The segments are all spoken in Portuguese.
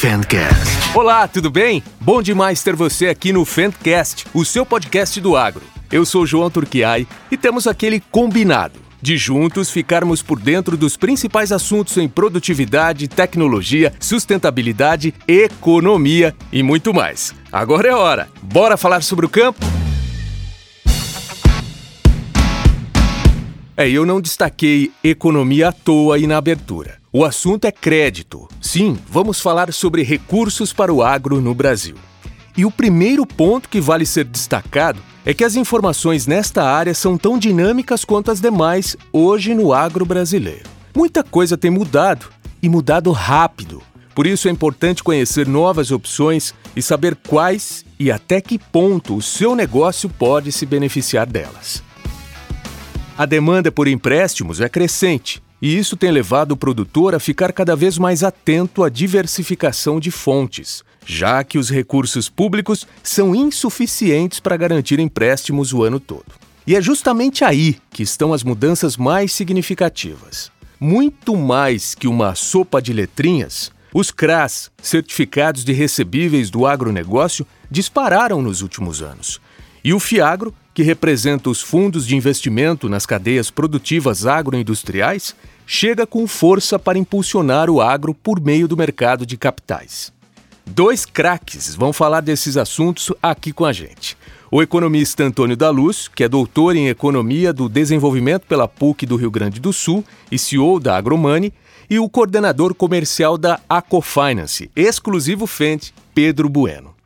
Fancast. Olá, tudo bem? Bom demais ter você aqui no Fancast, o seu podcast do agro. Eu sou João Turquiai e temos aquele combinado de juntos ficarmos por dentro dos principais assuntos em produtividade, tecnologia, sustentabilidade, economia e muito mais. Agora é hora. Bora falar sobre o campo? É, eu não destaquei economia à toa aí na abertura. O assunto é crédito. Sim, vamos falar sobre recursos para o agro no Brasil. E o primeiro ponto que vale ser destacado é que as informações nesta área são tão dinâmicas quanto as demais hoje no agro brasileiro. Muita coisa tem mudado e mudado rápido. Por isso é importante conhecer novas opções e saber quais e até que ponto o seu negócio pode se beneficiar delas. A demanda por empréstimos é crescente e isso tem levado o produtor a ficar cada vez mais atento à diversificação de fontes, já que os recursos públicos são insuficientes para garantir empréstimos o ano todo. E é justamente aí que estão as mudanças mais significativas. Muito mais que uma sopa de letrinhas, os CRAS, certificados de recebíveis do agronegócio, dispararam nos últimos anos. E o FIAGRO, que representa os fundos de investimento nas cadeias produtivas agroindustriais, chega com força para impulsionar o agro por meio do mercado de capitais. Dois craques vão falar desses assuntos aqui com a gente. O economista Antônio da Luz, que é doutor em Economia do Desenvolvimento pela PUC do Rio Grande do Sul e CEO da Agromani, e o coordenador comercial da Acofinance, exclusivo Fent, Pedro Bueno.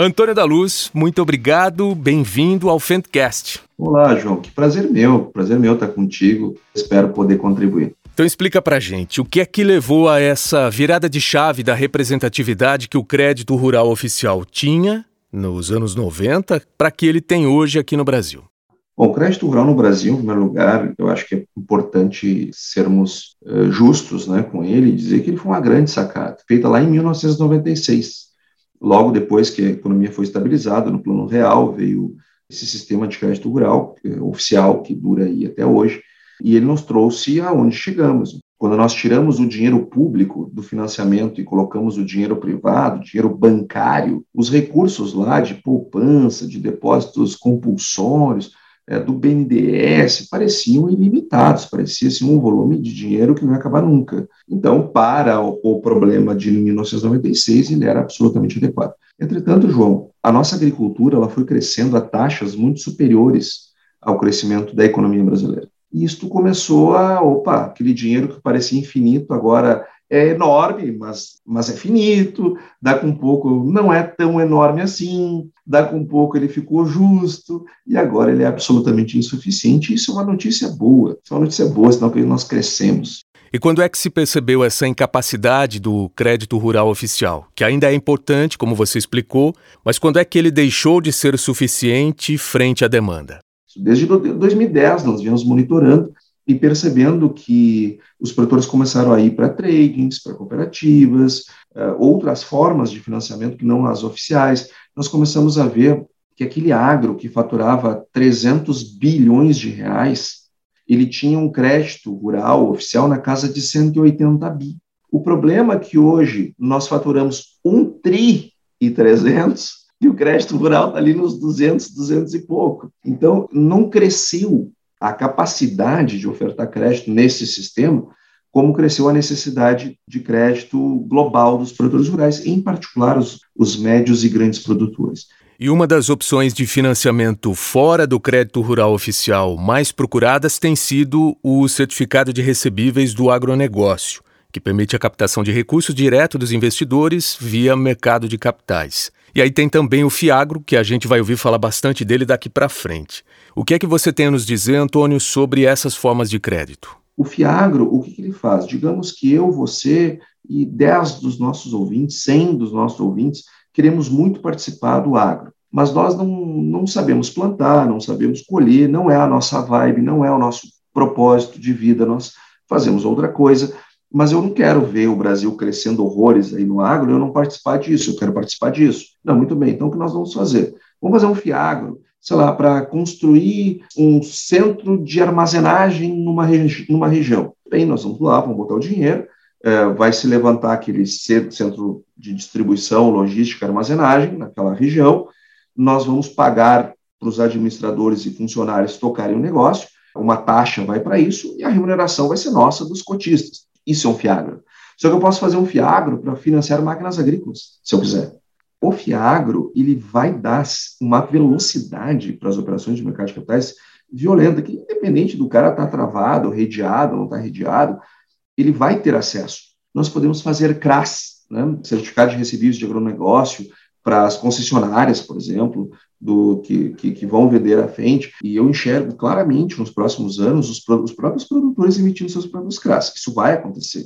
Antônio da Luz, muito obrigado, bem-vindo ao Fentcast. Olá, João, que prazer meu, prazer meu estar contigo, espero poder contribuir. Então explica pra gente, o que é que levou a essa virada de chave da representatividade que o crédito rural oficial tinha nos anos 90 para que ele tem hoje aqui no Brasil? Bom, o crédito rural no Brasil, em primeiro lugar, eu acho que é importante sermos uh, justos né, com ele e dizer que ele foi uma grande sacada, feita lá em 1996. Logo depois que a economia foi estabilizada no plano real, veio esse sistema de crédito rural uh, oficial que dura aí até hoje, e ele nos trouxe aonde chegamos. Quando nós tiramos o dinheiro público do financiamento e colocamos o dinheiro privado, dinheiro bancário, os recursos lá de poupança, de depósitos compulsórios, é, do BNDES, pareciam ilimitados, parecia assim, um volume de dinheiro que não ia acabar nunca. Então, para o, o problema de 1996, ele era absolutamente adequado. Entretanto, João, a nossa agricultura ela foi crescendo a taxas muito superiores ao crescimento da economia brasileira. E isto começou a, opa, aquele dinheiro que parecia infinito agora é enorme, mas, mas é finito, dá com pouco, não é tão enorme assim, dá com pouco ele ficou justo, e agora ele é absolutamente insuficiente. Isso é uma notícia boa, isso é uma notícia boa, senão que nós crescemos. E quando é que se percebeu essa incapacidade do crédito rural oficial, que ainda é importante, como você explicou, mas quando é que ele deixou de ser suficiente frente à demanda? Desde 2010 nós viemos monitorando e percebendo que os produtores começaram a ir para tradings, para cooperativas, uh, outras formas de financiamento que não as oficiais. Nós começamos a ver que aquele agro que faturava 300 bilhões de reais, ele tinha um crédito rural oficial na casa de 180 bi. O problema é que hoje nós faturamos um tri e 300 e o crédito rural está ali nos 200, 200 e pouco. Então, não cresceu a capacidade de ofertar crédito nesse sistema, como cresceu a necessidade de crédito global dos produtores rurais, em particular os, os médios e grandes produtores. E uma das opções de financiamento fora do crédito rural oficial mais procuradas tem sido o certificado de recebíveis do agronegócio, que permite a captação de recursos direto dos investidores via mercado de capitais. E aí tem também o Fiagro, que a gente vai ouvir falar bastante dele daqui para frente. O que é que você tem a nos dizer, Antônio, sobre essas formas de crédito? O Fiagro, o que, que ele faz? Digamos que eu, você e 10 dos nossos ouvintes, 100 dos nossos ouvintes, queremos muito participar do agro. Mas nós não, não sabemos plantar, não sabemos colher, não é a nossa vibe, não é o nosso propósito de vida, nós fazemos outra coisa mas eu não quero ver o Brasil crescendo horrores aí no agro, eu não participar disso, eu quero participar disso. Não, muito bem, então o que nós vamos fazer? Vamos fazer um FIAGRO, sei lá, para construir um centro de armazenagem numa, regi numa região. Bem, nós vamos lá, vamos botar o dinheiro, é, vai se levantar aquele centro de distribuição, logística, armazenagem naquela região, nós vamos pagar para os administradores e funcionários tocarem o negócio, uma taxa vai para isso e a remuneração vai ser nossa dos cotistas. Isso é um fiagro. Só que eu posso fazer um fiagro para financiar máquinas agrícolas, se eu quiser. O fiagro, ele vai dar uma velocidade para as operações de mercado de capitais violenta, que independente do cara estar tá travado, redeado, não estar tá redeado, ele vai ter acesso. Nós podemos fazer CRAS, né, Certificado de Recebíveis de Agronegócio, para as concessionárias, por exemplo, do que, que, que, vão vender à frente, e eu enxergo claramente nos próximos anos os, os próprios produtores emitindo seus próprios CRAS. Isso vai acontecer.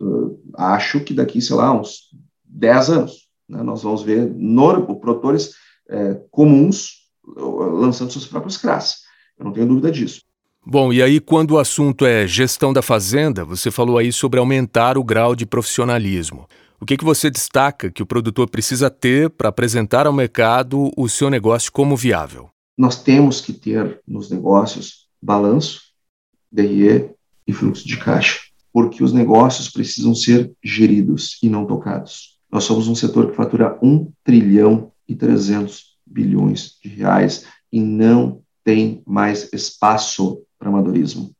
Uh, acho que daqui, sei lá, uns 10 anos, né, nós vamos ver no, produtores é, comuns lançando seus próprios CRAS. Eu não tenho dúvida disso. Bom, e aí quando o assunto é gestão da fazenda, você falou aí sobre aumentar o grau de profissionalismo. O que, que você destaca que o produtor precisa ter para apresentar ao mercado o seu negócio como viável? Nós temos que ter nos negócios balanço, DRE e fluxo de caixa, porque os negócios precisam ser geridos e não tocados. Nós somos um setor que fatura 1 trilhão e 300 bilhões de reais e não tem mais espaço para amadorismo.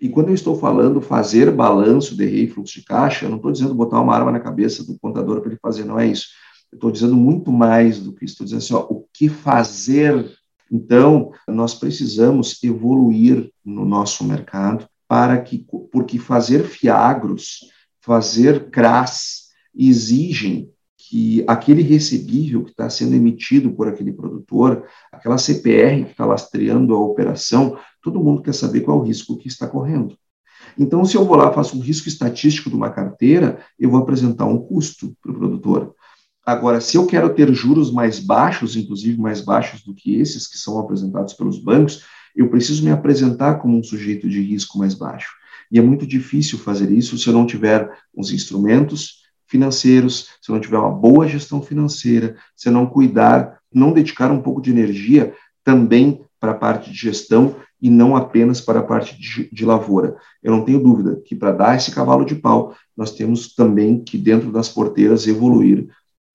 E quando eu estou falando fazer balanço de rei fluxo de caixa, eu não estou dizendo botar uma arma na cabeça do contador para ele fazer, não é isso. Eu estou dizendo muito mais do que isso. Estou dizendo assim, ó, o que fazer. Então, nós precisamos evoluir no nosso mercado para que, porque fazer fiagros, fazer CRAS, exigem que aquele recebível que está sendo emitido por aquele produtor, aquela CPR que está lastreando a operação, todo mundo quer saber qual é o risco que está correndo. Então, se eu vou lá faço um risco estatístico de uma carteira, eu vou apresentar um custo para o produtor. Agora, se eu quero ter juros mais baixos, inclusive mais baixos do que esses que são apresentados pelos bancos, eu preciso me apresentar como um sujeito de risco mais baixo. E é muito difícil fazer isso se eu não tiver os instrumentos, financeiros, se não tiver uma boa gestão financeira, se não cuidar, não dedicar um pouco de energia também para a parte de gestão e não apenas para a parte de, de lavoura. Eu não tenho dúvida que para dar esse cavalo de pau, nós temos também que, dentro das porteiras, evoluir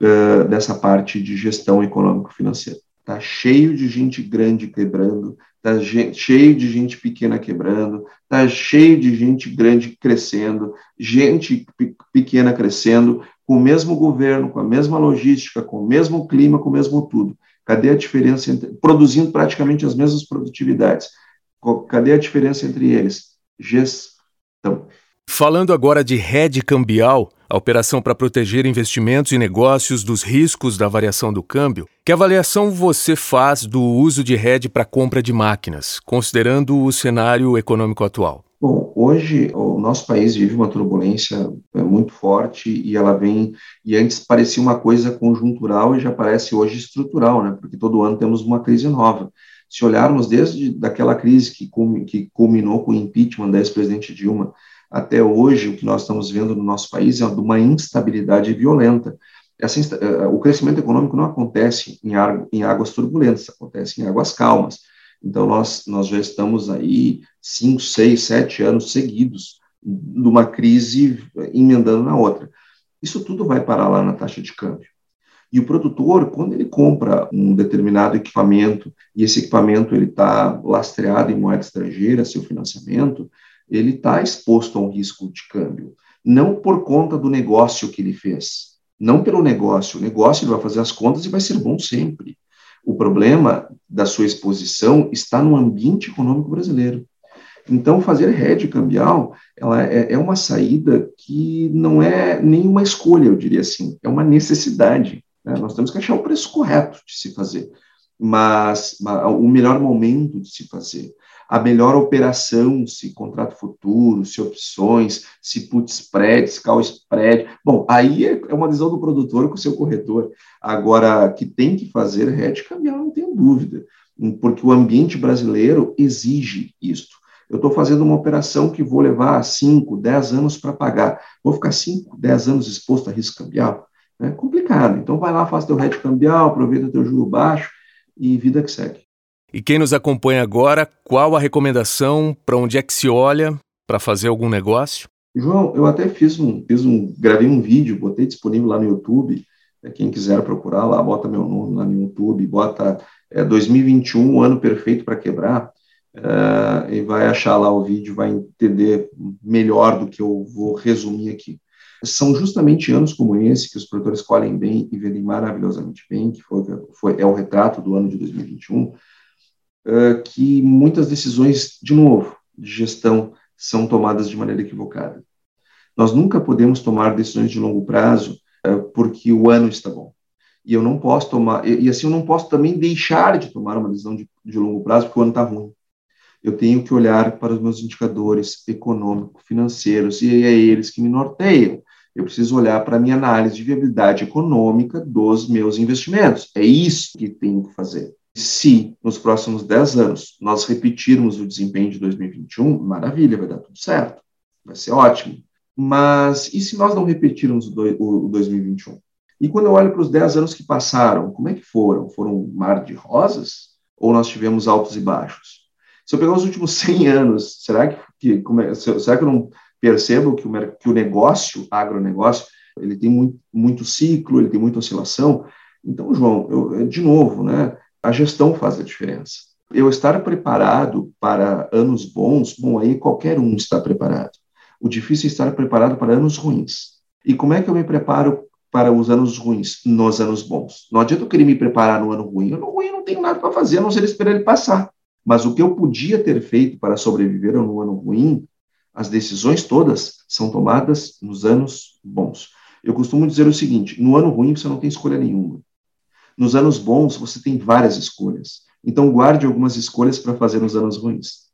uh, dessa parte de gestão econômico-financeira. Está cheio de gente grande quebrando, está cheio de gente pequena quebrando, está cheio de gente grande crescendo, gente pequena crescendo, com o mesmo governo, com a mesma logística, com o mesmo clima, com o mesmo tudo. Cadê a diferença entre, produzindo praticamente as mesmas produtividades? Cadê a diferença entre eles? Gestão. Falando agora de rede cambial, a operação para proteger investimentos e negócios dos riscos da variação do câmbio, que avaliação você faz do uso de rede para compra de máquinas, considerando o cenário econômico atual? Bom, hoje o nosso país vive uma turbulência é, muito forte e ela vem e antes parecia uma coisa conjuntural e já parece hoje estrutural, né? Porque todo ano temos uma crise nova. Se olharmos desde daquela crise que, que culminou com o impeachment da ex-presidente Dilma até hoje, o que nós estamos vendo no nosso país é uma instabilidade violenta. Essa, eh, o crescimento econômico não acontece em, em águas turbulentas, acontece em águas calmas. Então, nós, nós já estamos aí cinco, seis, sete anos seguidos de uma crise emendando na outra. Isso tudo vai parar lá na taxa de câmbio. E o produtor, quando ele compra um determinado equipamento e esse equipamento ele está lastreado em moeda estrangeira, seu financiamento, ele está exposto a um risco de câmbio, não por conta do negócio que ele fez, não pelo negócio. O negócio ele vai fazer as contas e vai ser bom sempre. O problema da sua exposição está no ambiente econômico brasileiro. Então, fazer hedge cambial ela é, é uma saída que não é nenhuma escolha, eu diria assim, é uma necessidade. Né? Nós temos que achar o preço correto de se fazer, mas, mas o melhor momento de se fazer a melhor operação, se contrato futuro, se opções, se put spread, se call spread. Bom, aí é, é uma visão do produtor com o seu corretor. Agora, que tem que fazer hedge cambial, não tenho dúvida, porque o ambiente brasileiro exige isto. Eu estou fazendo uma operação que vou levar 5, 10 anos para pagar. Vou ficar 5, 10 anos exposto a risco cambial? É complicado. Então, vai lá, faz teu hedge cambial, aproveita teu juro baixo e vida que segue. E quem nos acompanha agora, qual a recomendação para onde é que se olha para fazer algum negócio? João, eu até fiz um, fiz um, gravei um vídeo, botei disponível lá no YouTube. É, quem quiser procurar lá, bota meu nome lá no YouTube, bota é, 2021, ano perfeito para quebrar, é, e vai achar lá o vídeo, vai entender melhor do que eu vou resumir aqui. São justamente anos como esse que os produtores colhem bem e vendem maravilhosamente bem, que foi, foi é o retrato do ano de 2021, que muitas decisões, de novo, de gestão são tomadas de maneira equivocada. Nós nunca podemos tomar decisões de longo prazo é, porque o ano está bom. E eu não posso tomar, e, e assim eu não posso também deixar de tomar uma decisão de, de longo prazo porque o ano está ruim. Eu tenho que olhar para os meus indicadores econômicos, financeiros, e é eles que me norteiam. Eu preciso olhar para a minha análise de viabilidade econômica dos meus investimentos. É isso que tenho que fazer. Se nos próximos 10 anos nós repetirmos o desempenho de 2021, maravilha, vai dar tudo certo, vai ser ótimo. Mas e se nós não repetirmos o, o 2021? E quando eu olho para os 10 anos que passaram, como é que foram? Foram um mar de rosas? Ou nós tivemos altos e baixos? Se eu pegar os últimos 100 anos, será que, que é, será que eu não percebo que o, que o negócio, agronegócio, ele tem muito, muito ciclo, ele tem muita oscilação? Então, João, eu, de novo, né? A gestão faz a diferença. Eu estar preparado para anos bons, bom, aí qualquer um está preparado. O difícil é estar preparado para anos ruins. E como é que eu me preparo para os anos ruins nos anos bons? Não adianta eu querer me preparar no ano ruim. No ruim eu não tenho nada para fazer, a não ser esperar ele passar. Mas o que eu podia ter feito para sobreviver no ano ruim, as decisões todas são tomadas nos anos bons. Eu costumo dizer o seguinte: no ano ruim você não tem escolha nenhuma. Nos anos bons, você tem várias escolhas. Então, guarde algumas escolhas para fazer nos anos ruins.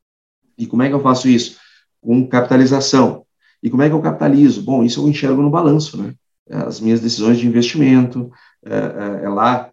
E como é que eu faço isso? Com capitalização. E como é que eu capitalizo? Bom, isso eu enxergo no balanço, né? As minhas decisões de investimento, é, é, é lá,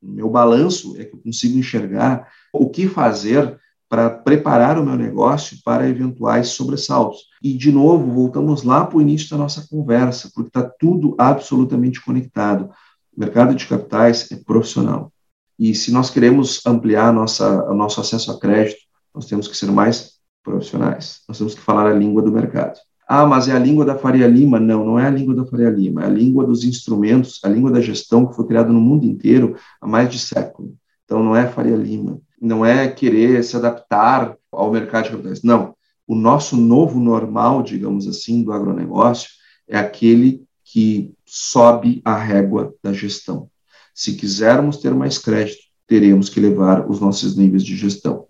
meu balanço é que eu consigo enxergar o que fazer para preparar o meu negócio para eventuais sobressaltos. E, de novo, voltamos lá para o início da nossa conversa, porque está tudo absolutamente conectado. O mercado de capitais é profissional. E se nós queremos ampliar nossa, o nosso acesso a crédito, nós temos que ser mais profissionais. Nós temos que falar a língua do mercado. Ah, mas é a língua da Faria Lima? Não, não é a língua da Faria Lima. É a língua dos instrumentos, a língua da gestão que foi criada no mundo inteiro há mais de século. Então, não é Faria Lima. Não é querer se adaptar ao mercado de capitais. Não. O nosso novo normal, digamos assim, do agronegócio é aquele que sobe a régua da gestão. Se quisermos ter mais crédito, teremos que levar os nossos níveis de gestão.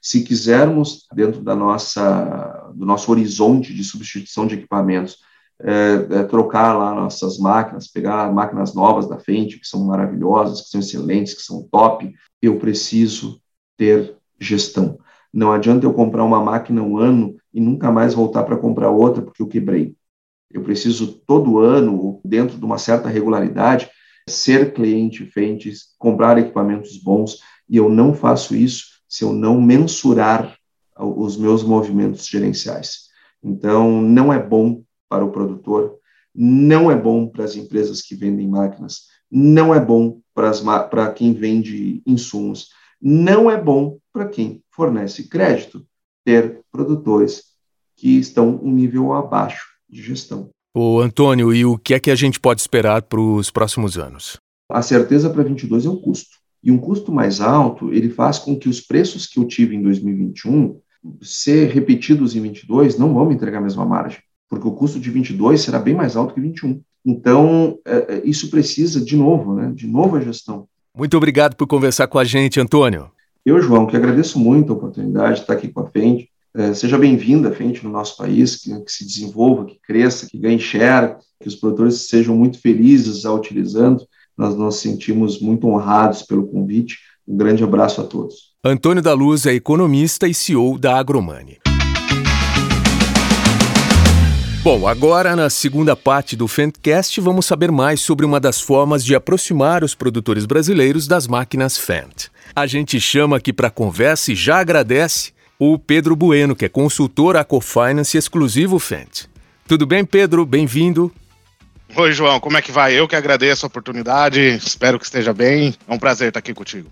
Se quisermos, dentro da nossa, do nosso horizonte de substituição de equipamentos, é, é, trocar lá nossas máquinas, pegar máquinas novas da frente, que são maravilhosas, que são excelentes, que são top, eu preciso ter gestão. Não adianta eu comprar uma máquina um ano e nunca mais voltar para comprar outra porque eu quebrei. Eu preciso todo ano, dentro de uma certa regularidade, ser cliente frente, comprar equipamentos bons, e eu não faço isso se eu não mensurar os meus movimentos gerenciais. Então, não é bom para o produtor, não é bom para as empresas que vendem máquinas, não é bom para, as, para quem vende insumos, não é bom para quem fornece crédito ter produtores que estão um nível abaixo de gestão. Ô Antônio, e o que é que a gente pode esperar para os próximos anos? A certeza para 22 é o custo. E um custo mais alto, ele faz com que os preços que eu tive em 2021 ser repetidos em 22 não vão me entregar a mesma margem, porque o custo de 22 será bem mais alto que 21. Então, é, é, isso precisa, de novo, né, de novo a gestão. Muito obrigado por conversar com a gente, Antônio. Eu, João, que agradeço muito a oportunidade de estar aqui com a frente. É, seja bem-vinda, frente no nosso país, que, que, se desenvolva, que cresça, que ganhe share, que os produtores sejam muito felizes a utilizando. Nós nos sentimos muito honrados pelo convite. Um grande abraço a todos. Antônio da Luz é economista e CEO da Agromani. Bom, agora na segunda parte do Fentcast vamos saber mais sobre uma das formas de aproximar os produtores brasileiros das máquinas Fendt. A gente chama aqui para conversa e já agradece o Pedro Bueno, que é consultor Acofinance exclusivo Fent. Tudo bem, Pedro? Bem-vindo. Oi, João, como é que vai? Eu que agradeço a oportunidade, espero que esteja bem. É um prazer estar aqui contigo.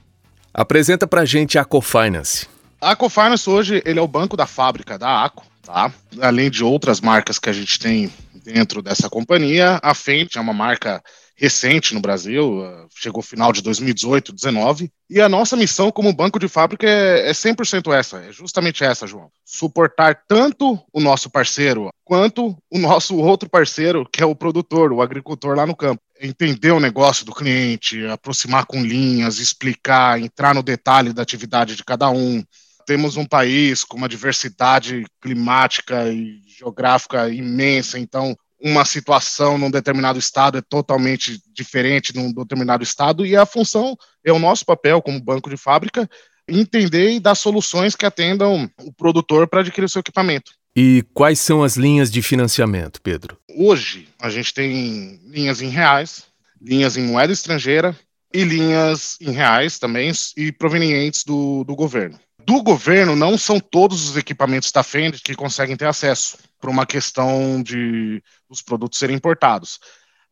Apresenta pra gente a Acofinance. A Acofinance hoje ele é o banco da fábrica da Aco. tá? Além de outras marcas que a gente tem dentro dessa companhia, a Fendt é uma marca recente no Brasil, uh, chegou final de 2018, 2019, e a nossa missão como banco de fábrica é, é 100% essa, é justamente essa, João. Suportar tanto o nosso parceiro quanto o nosso outro parceiro, que é o produtor, o agricultor lá no campo. Entender o negócio do cliente, aproximar com linhas, explicar, entrar no detalhe da atividade de cada um. Temos um país com uma diversidade climática e geográfica imensa, então uma situação num determinado estado é totalmente diferente num determinado estado, e a função é o nosso papel como banco de fábrica entender e dar soluções que atendam o produtor para adquirir o seu equipamento. E quais são as linhas de financiamento, Pedro? Hoje a gente tem linhas em reais, linhas em moeda estrangeira e linhas em reais também e provenientes do, do governo do governo, não são todos os equipamentos da Fendt que conseguem ter acesso, por uma questão de os produtos serem importados.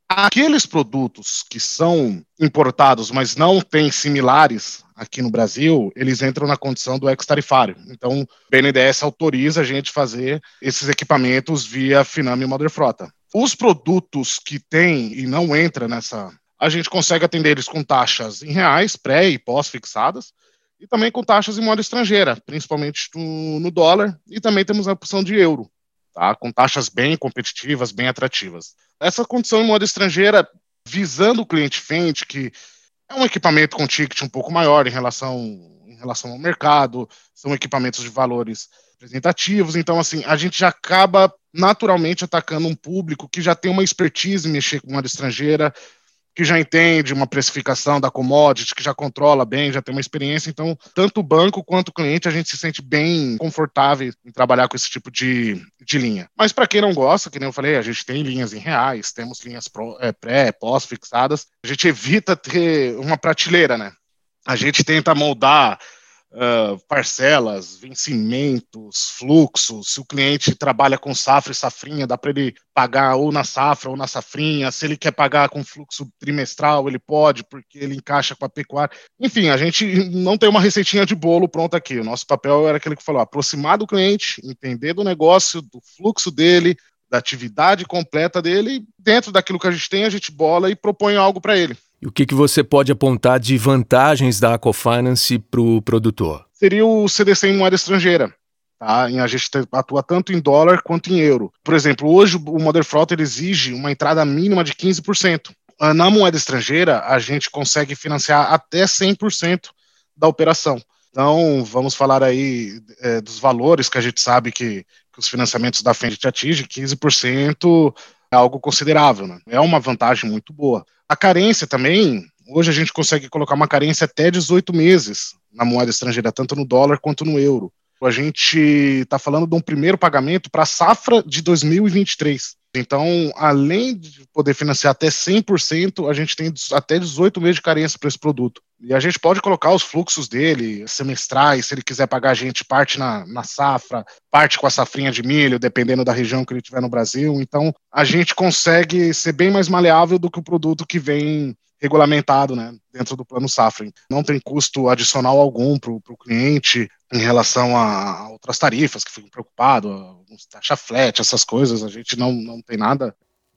Aqueles produtos que são importados, mas não têm similares aqui no Brasil, eles entram na condição do ex-tarifário. Então, o BNDES autoriza a gente fazer esses equipamentos via Finame Mother Frota. Os produtos que têm e não entra nessa, a gente consegue atender eles com taxas em reais, pré e pós fixadas, e também com taxas em moeda estrangeira, principalmente no, no dólar, e também temos a opção de euro, tá? com taxas bem competitivas, bem atrativas. Essa condição em moeda estrangeira, visando o cliente Fendt, que é um equipamento com ticket um pouco maior em relação, em relação ao mercado, são equipamentos de valores representativos, então assim, a gente já acaba naturalmente atacando um público que já tem uma expertise em mexer com moeda estrangeira, que já entende uma precificação da commodity, que já controla bem, já tem uma experiência. Então, tanto o banco quanto o cliente, a gente se sente bem confortável em trabalhar com esse tipo de, de linha. Mas para quem não gosta, que nem eu falei, a gente tem linhas em reais, temos linhas pro, é, pré, pós fixadas. A gente evita ter uma prateleira, né? A gente tenta moldar uh, parcelas, vencimentos, fluxos. Se o cliente trabalha com safra e safrinha, dá para ele pagar ou na safra ou na safrinha. Se ele quer pagar com fluxo trimestral, ele pode, porque ele encaixa com a pecuária. Enfim, a gente não tem uma receitinha de bolo pronta aqui. O nosso papel era aquele que falou: aproximar do cliente, entender do negócio, do fluxo dele, da atividade completa dele, dentro daquilo que a gente tem, a gente bola e propõe algo para ele. E o que, que você pode apontar de vantagens da Aquafinance para o produtor? Seria o CDC em moeda estrangeira. Tá? A gente atua tanto em dólar quanto em euro. Por exemplo, hoje o Mother Frota exige uma entrada mínima de 15%. Ah, na moeda estrangeira, a gente consegue financiar até 100% da operação. Então, vamos falar aí é, dos valores que a gente sabe que, que os financiamentos da Fendt atingem, 15% é algo considerável, né? É uma vantagem muito boa. A carência também, hoje a gente consegue colocar uma carência até 18 meses na moeda estrangeira, tanto no dólar quanto no euro. A gente está falando de um primeiro pagamento para a safra de 2023. Então, além de poder financiar até 100%, a gente tem até 18 meses de carência para esse produto. E a gente pode colocar os fluxos dele, semestrais, se ele quiser pagar a gente parte na, na safra, parte com a safrinha de milho, dependendo da região que ele tiver no Brasil. Então, a gente consegue ser bem mais maleável do que o produto que vem regulamentado né, dentro do plano safra. Não tem custo adicional algum para o cliente em relação a outras tarifas que ficam preocupados, taxa flat, essas coisas, a gente não, não tem nada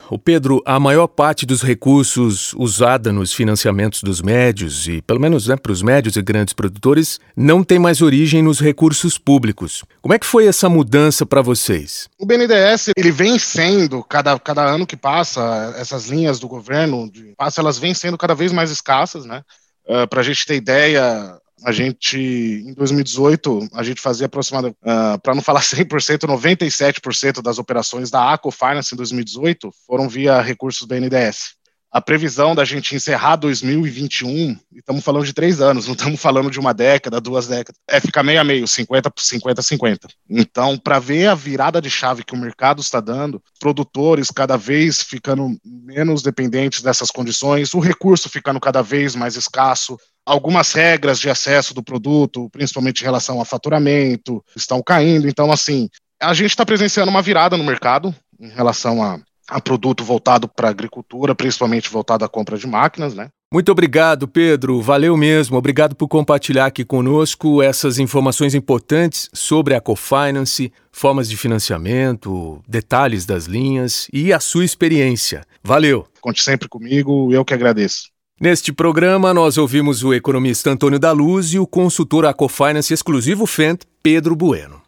o Pedro, a maior parte dos recursos usada nos financiamentos dos médios, e pelo menos né, para os médios e grandes produtores, não tem mais origem nos recursos públicos. Como é que foi essa mudança para vocês? O BNDES ele vem sendo, cada, cada ano que passa, essas linhas do governo, de, passa, elas vêm sendo cada vez mais escassas, né? Uh, para a gente ter ideia, a gente, em 2018, a gente fazia aproximadamente, uh, para não falar 100%, 97% das operações da Aco Finance em 2018 foram via recursos BNDES a previsão da gente encerrar 2021, e estamos falando de três anos, não estamos falando de uma década, duas décadas, é ficar meio a meio, 50 por 50, 50. Então, para ver a virada de chave que o mercado está dando, produtores cada vez ficando menos dependentes dessas condições, o recurso ficando cada vez mais escasso, algumas regras de acesso do produto, principalmente em relação a faturamento, estão caindo. Então, assim, a gente está presenciando uma virada no mercado em relação a a produto voltado para a agricultura, principalmente voltado à compra de máquinas, né? Muito obrigado, Pedro. Valeu mesmo. Obrigado por compartilhar aqui conosco essas informações importantes sobre a Cofinance. formas de financiamento, detalhes das linhas e a sua experiência. Valeu! Conte sempre comigo, eu que agradeço. Neste programa, nós ouvimos o economista Antônio da Luz e o consultor Acofinance exclusivo Fent, Pedro Bueno.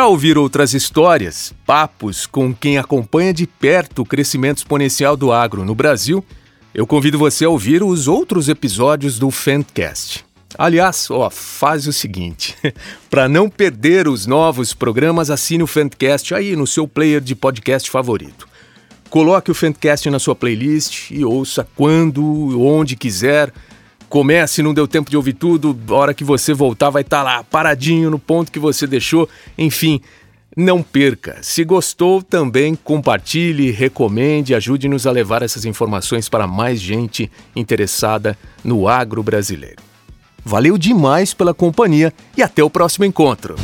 Para ouvir outras histórias, papos com quem acompanha de perto o crescimento exponencial do agro no Brasil, eu convido você a ouvir os outros episódios do Fentcast. Aliás, ó, faz o seguinte: para não perder os novos programas, assine o Fentcast aí no seu player de podcast favorito. Coloque o Fentcast na sua playlist e ouça quando, onde quiser comece, não deu tempo de ouvir tudo, a hora que você voltar vai estar tá lá, paradinho no ponto que você deixou. Enfim, não perca. Se gostou, também compartilhe, recomende, ajude-nos a levar essas informações para mais gente interessada no agro brasileiro. Valeu demais pela companhia e até o próximo encontro.